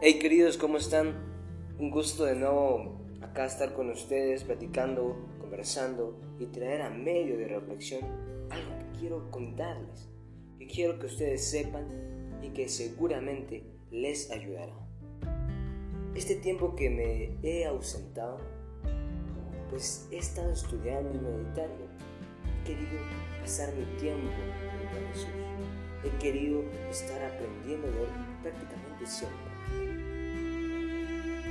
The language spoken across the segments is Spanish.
Hey queridos, ¿cómo están? Un gusto de nuevo acá estar con ustedes, platicando, conversando y traer a medio de reflexión algo que quiero contarles, que quiero que ustedes sepan y que seguramente les ayudará. Este tiempo que me he ausentado, pues he estado estudiando y meditando. He querido pasar mi tiempo con Jesús. He querido estar aprendiendo de Él prácticamente siempre.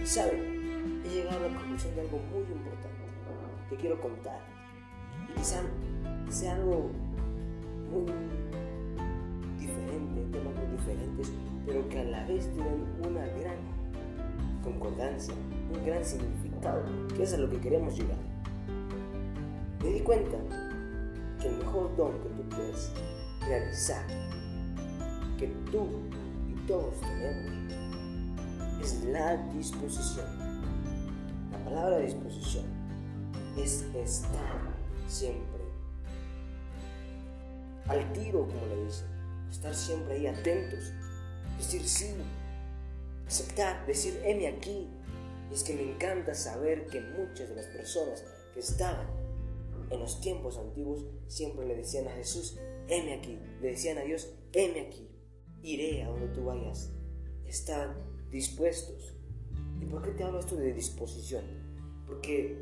¿Saben? He llegado a la conclusión de algo muy importante que quiero contar. Y quizá sea algo muy diferente, temas muy diferentes, pero que a la vez tienen una gran concordancia, un gran significado, que es a lo que queremos llegar. Me di cuenta que el mejor don que tú puedes realizar, que tú y todos tenemos, es la disposición. La palabra disposición es estar siempre al tiro, como le dicen, estar siempre ahí atentos, decir sí, aceptar, decir heme aquí. Y es que me encanta saber que muchas de las personas que estaban en los tiempos antiguos siempre le decían a Jesús, heme aquí, le decían a Dios, heme aquí, iré a donde tú vayas. Estaban dispuestos. ¿Y por qué te hablo esto de disposición? Porque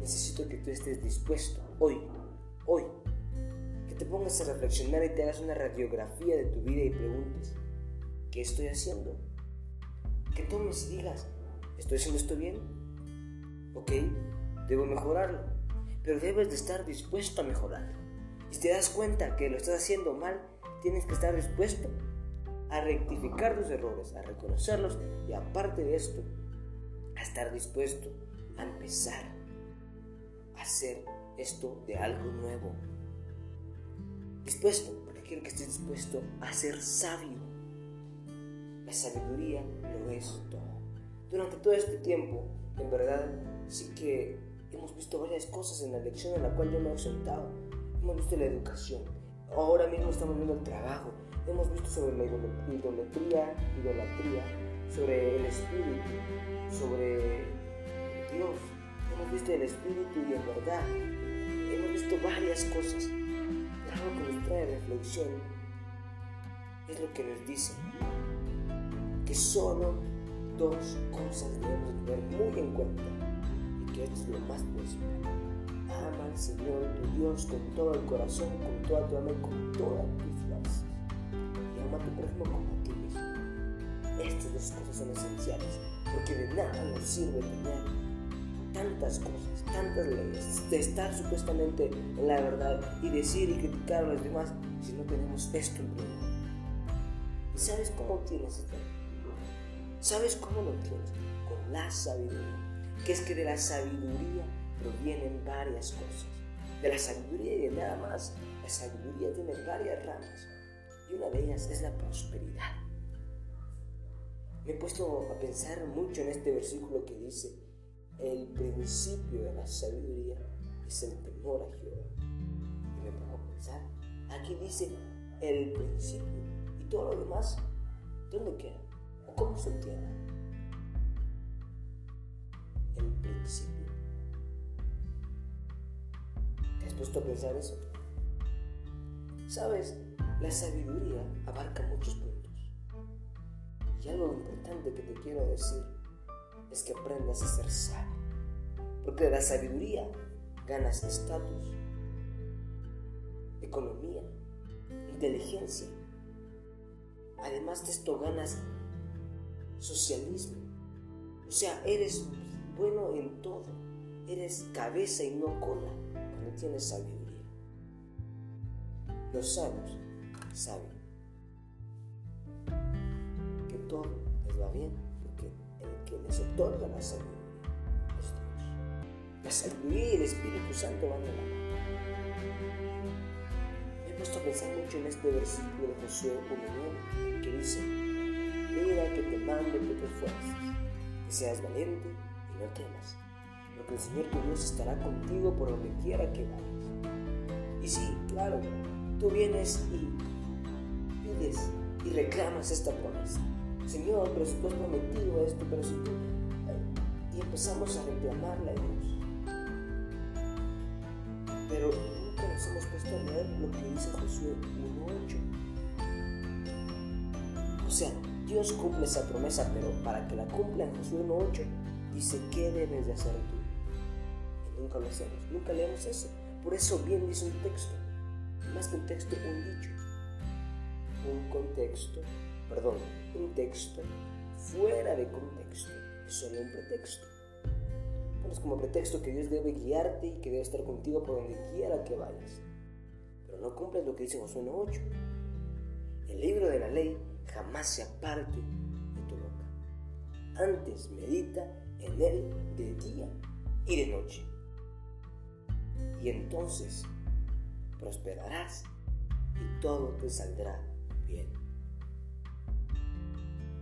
necesito que tú estés dispuesto hoy, hoy, que te pongas a reflexionar y te hagas una radiografía de tu vida y preguntes, ¿qué estoy haciendo? Que tomes y digas, ¿estoy haciendo esto bien? Ok, debo mejorarlo, pero debes de estar dispuesto a mejorarlo. Y si te das cuenta que lo estás haciendo mal, tienes que estar dispuesto a rectificar tus errores, a reconocerlos y aparte de esto, a estar dispuesto a empezar a hacer esto de algo nuevo. Dispuesto, porque quiero que estés dispuesto a ser sabio. La sabiduría lo es todo. Durante todo este tiempo, en verdad, sí que hemos visto varias cosas en la lección en la cual yo me he ausentado. Hemos visto la educación. Ahora mismo estamos viendo el trabajo hemos visto sobre la idolatría, idolatría, sobre el espíritu, sobre Dios. Hemos visto el espíritu y en verdad. Hemos visto varias cosas. Algo que nos trae reflexión es lo que nos dice que solo dos cosas debemos tener muy en cuenta y que esto es lo más principal. Ama al Señor tu Dios con todo el corazón, con toda tu alma y con toda tu ama a tu prójimo como a ti mismo. Estas dos cosas son esenciales, porque de nada nos sirve tener tantas cosas, tantas leyes, de estar supuestamente en la verdad y decir y criticar a los demás si no tenemos esto en primer ¿Y sabes cómo tienes esto? ¿Sabes cómo lo tienes? Con la sabiduría. Que es que de la sabiduría provienen varias cosas. De la sabiduría y de nada más. La sabiduría tiene varias ramas. Y una de ellas es la prosperidad. Me he puesto a pensar mucho en este versículo que dice, el principio de la sabiduría es el temor a Jehová. Y me pongo a pensar, aquí dice el principio y todo lo demás, ¿dónde queda? ¿O cómo se obtiene? El principio. ¿Te has puesto a pensar eso? ¿Sabes? La sabiduría abarca muchos puntos. Y algo importante que te quiero decir es que aprendas a ser sabio. Porque de la sabiduría ganas estatus, economía, inteligencia. Además de esto ganas socialismo. O sea, eres bueno en todo. Eres cabeza y no cola cuando tienes sabiduría. Los sabios saben que todo les va bien porque el que les otorga la sabiduría es Dios. La sabiduría y el Espíritu Santo van de la mano. Me he puesto a pensar mucho en este versículo de Josué 1.9 que dice, mira que te mando que te esfuerces, que seas valiente y no temas, porque el Señor tu Dios estará contigo por donde quiera que vayas. Y sí, claro, tú vienes y y reclamas esta promesa. Señor, pero si tú has prometido esto, pero si tú... Y empezamos a reclamarle a Dios. Pero nunca nos hemos puesto a leer lo que dice Josué 1.8. O sea, Dios cumple esa promesa, pero para que la cumpla en Josué 1.8, dice, ¿qué debes de hacer tú? Y nunca lo hacemos, nunca leemos eso. Por eso bien dice un texto, más que un texto, un dicho. Un contexto, perdón, un texto fuera de contexto es solo un pretexto. Pones como pretexto que Dios debe guiarte y que debe estar contigo por donde quiera que vayas. Pero no cumples lo que dice Josué 1.8. El libro de la ley jamás se aparte de tu boca. Antes medita en él de día y de noche. Y entonces prosperarás y todo te saldrá bien.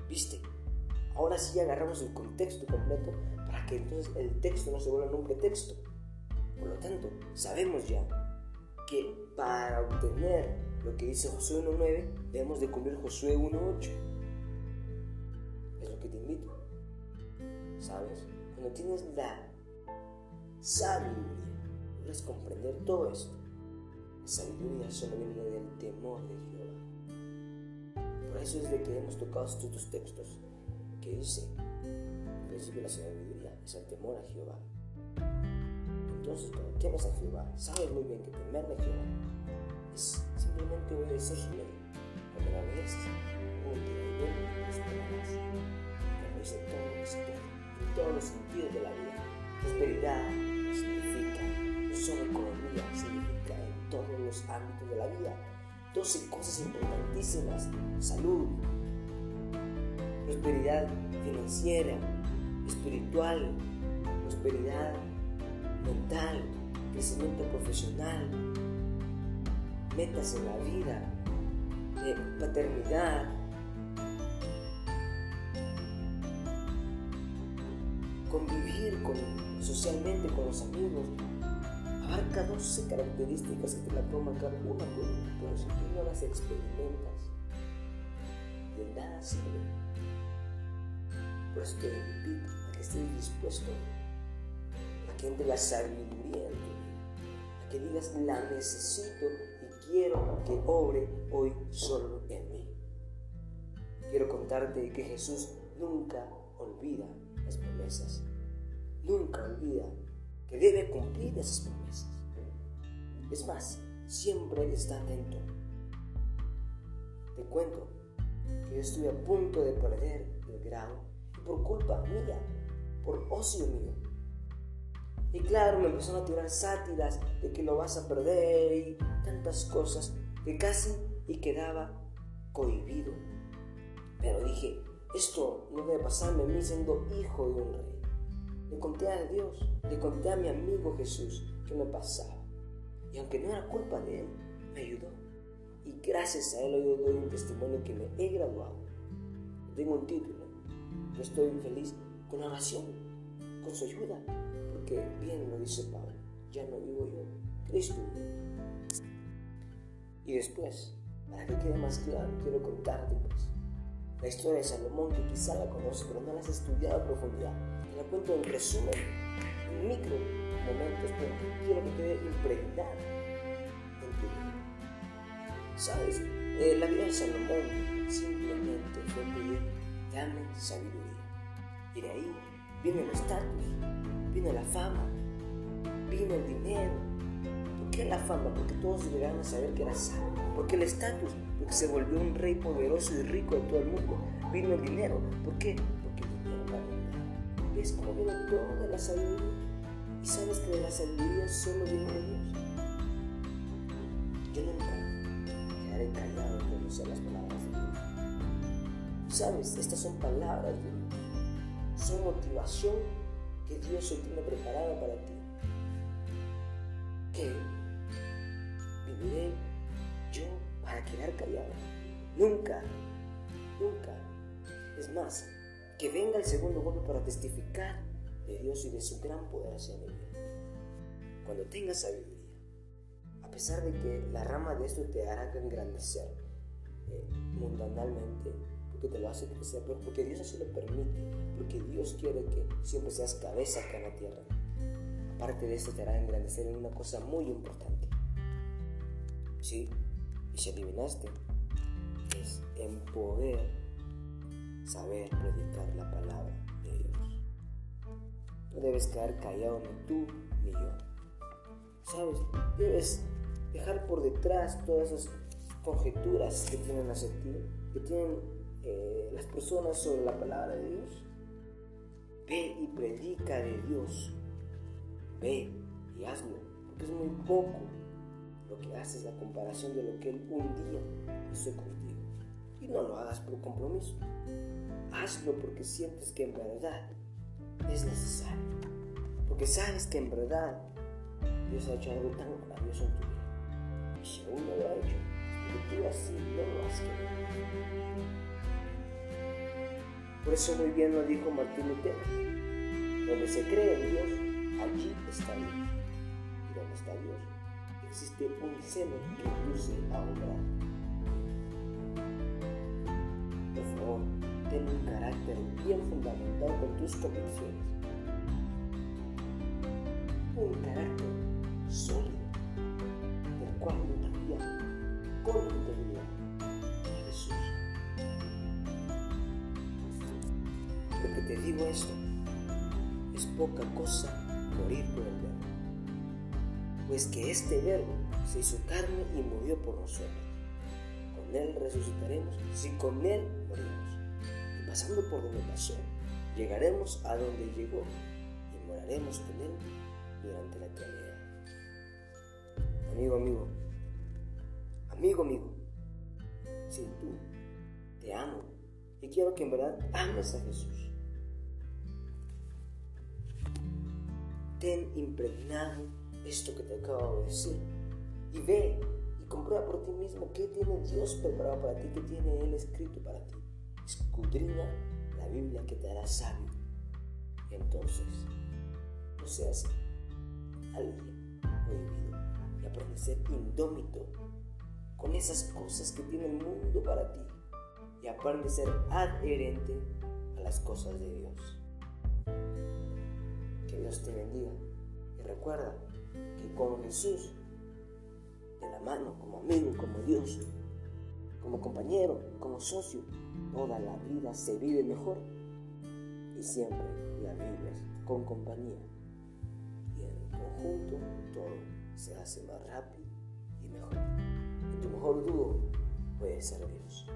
¿Viste? Ahora sí agarramos el contexto completo para que entonces el texto no se vuelva un pretexto. Por lo tanto, sabemos ya que para obtener lo que dice Josué 1.9, debemos de cumplir Josué 1.8. Es lo que te invito. ¿Sabes? Cuando tienes la sabiduría, puedes comprender todo esto. La sabiduría solo viene del temor de Jehová. Por eso es de que hemos tocado estos dos textos que dice, al principio la sabiduría es el temor a Jehová. Entonces, cuando temes a Jehová, sabes muy bien que temerle a Jehová es simplemente obedecer su ley. Cuando la útil y bien prosperarás. Como dice todo lo que en todos los sentidos de la vida. Prosperidad significa no solo economía, significa en todos los ámbitos de la vida. 12 cosas importantísimas, salud, prosperidad financiera, espiritual, prosperidad mental, crecimiento profesional, metas en la vida, de paternidad. Convivir con, socialmente con los amigos abarca 12 características que te la puedo marcar una por una, pero si tú no las experimentas, de nada sirve. Por eso te invito a que estés dispuesto a que entre la sabiduría en tu a que digas la necesito quiero que obre hoy solo en mí. Quiero contarte que Jesús nunca olvida las promesas. Nunca olvida que debe cumplir esas promesas. Es más, siempre está atento. Te cuento que yo estuve a punto de perder el grado por culpa mía, por ocio mío, y claro, me empezaron a tirar sátiras de que lo vas a perder y tantas cosas que casi y quedaba cohibido. Pero dije, esto no debe pasarme a mí siendo hijo de un rey. Le conté a Dios, le conté a mi amigo Jesús que me pasaba. Y aunque no era culpa de él, me ayudó. Y gracias a él hoy doy un testimonio que me he graduado. Tengo un título. Yo estoy feliz con oración, con su ayuda que bien lo dice Pablo, ya no vivo yo, Cristo Y después, para que quede más claro, quiero contarte pues, la historia de Salomón, que quizá la conoces, pero no la has estudiado a profundidad. La cuento en resumen, en micro momentos, pero quiero que quede impregnada en tu vida. ¿Sabes? Eh, la vida de Salomón simplemente fue pedir, dame sabiduría. Y de ahí viene el estatus, Vino la fama, vino el dinero. ¿Por qué la fama? Porque todos llegaron a saber que era sabio. Porque el estatus, porque se volvió un rey poderoso y rico de todo el mundo. Vino el dinero. ¿Por qué? Porque el dinero va ¿Ves cómo viene todo de la sabiduría? ¿Y sabes que de la sabiduría solo viene de Dios? Yo nunca quedaré callado en conocer las palabras de Dios. ¿Sabes? Estas son palabras de Dios. Son motivación que Dios hoy tiene preparado para ti. Que viviré yo para quedar callado. Nunca, nunca. Es más, que venga el segundo golpe para testificar de Dios y de su gran poder hacia mi vida. Cuando tengas sabiduría, a pesar de que la rama de esto te hará engrandecer eh, mundanalmente, porque te lo hace crecer, porque Dios así lo permite, porque Dios quiere que siempre seas cabeza acá en la tierra. Aparte de esto te hará engrandecer en una cosa muy importante. Sí, y si adivinaste, es en poder saber predicar la palabra de Dios. No debes quedar callado ni tú ni yo. ¿Sabes? Debes dejar por detrás todas esas conjeturas que tienen hacia ti, que tienen eh, las personas sobre la palabra de Dios. Ve y predica de Dios. Ve y hazlo, porque es muy poco lo que haces la comparación de lo que Él un día hizo contigo. Y no lo hagas por compromiso. Hazlo porque sientes que en verdad es necesario. Porque sabes que en verdad Dios ha hecho algo tan maravilloso en tu vida. Y si aún no lo ha hecho, porque tú así no lo has querido. Por eso muy bien lo dijo Martín Lutero. Donde se cree en Dios, allí está Dios. Y donde está Dios, existe un seno que induce a obrar. Ten un carácter bien fundamentado con tus convicciones. Un carácter sólido, del cual no con integridad a Jesús. Porque te digo esto, es poca cosa morir por el verbo pues que este verbo se hizo carne y murió por nosotros. Con él resucitaremos si con él morimos. Pasando por donde pasó, llegaremos a donde llegó y moraremos con él durante la eternidad. Amigo, amigo, amigo, amigo, si tú te amo y quiero que en verdad ames a Jesús, ten impregnado esto que te acabo de decir. Y ve y comprueba por ti mismo qué tiene Dios preparado para ti, qué tiene Él escrito para ti. Escudriña la Biblia que te hará sabio. Entonces no seas alguien prohibido y aprende a ser indómito con esas cosas que tiene el mundo para ti y aprende a ser adherente a las cosas de Dios. Que Dios te bendiga y recuerda que con Jesús, de la mano, como amigo, como Dios, como compañero, como socio, toda la vida se vive mejor y siempre la vives con compañía. Y en conjunto todo se hace más rápido y mejor. Y tu mejor dúo puede ser Dios.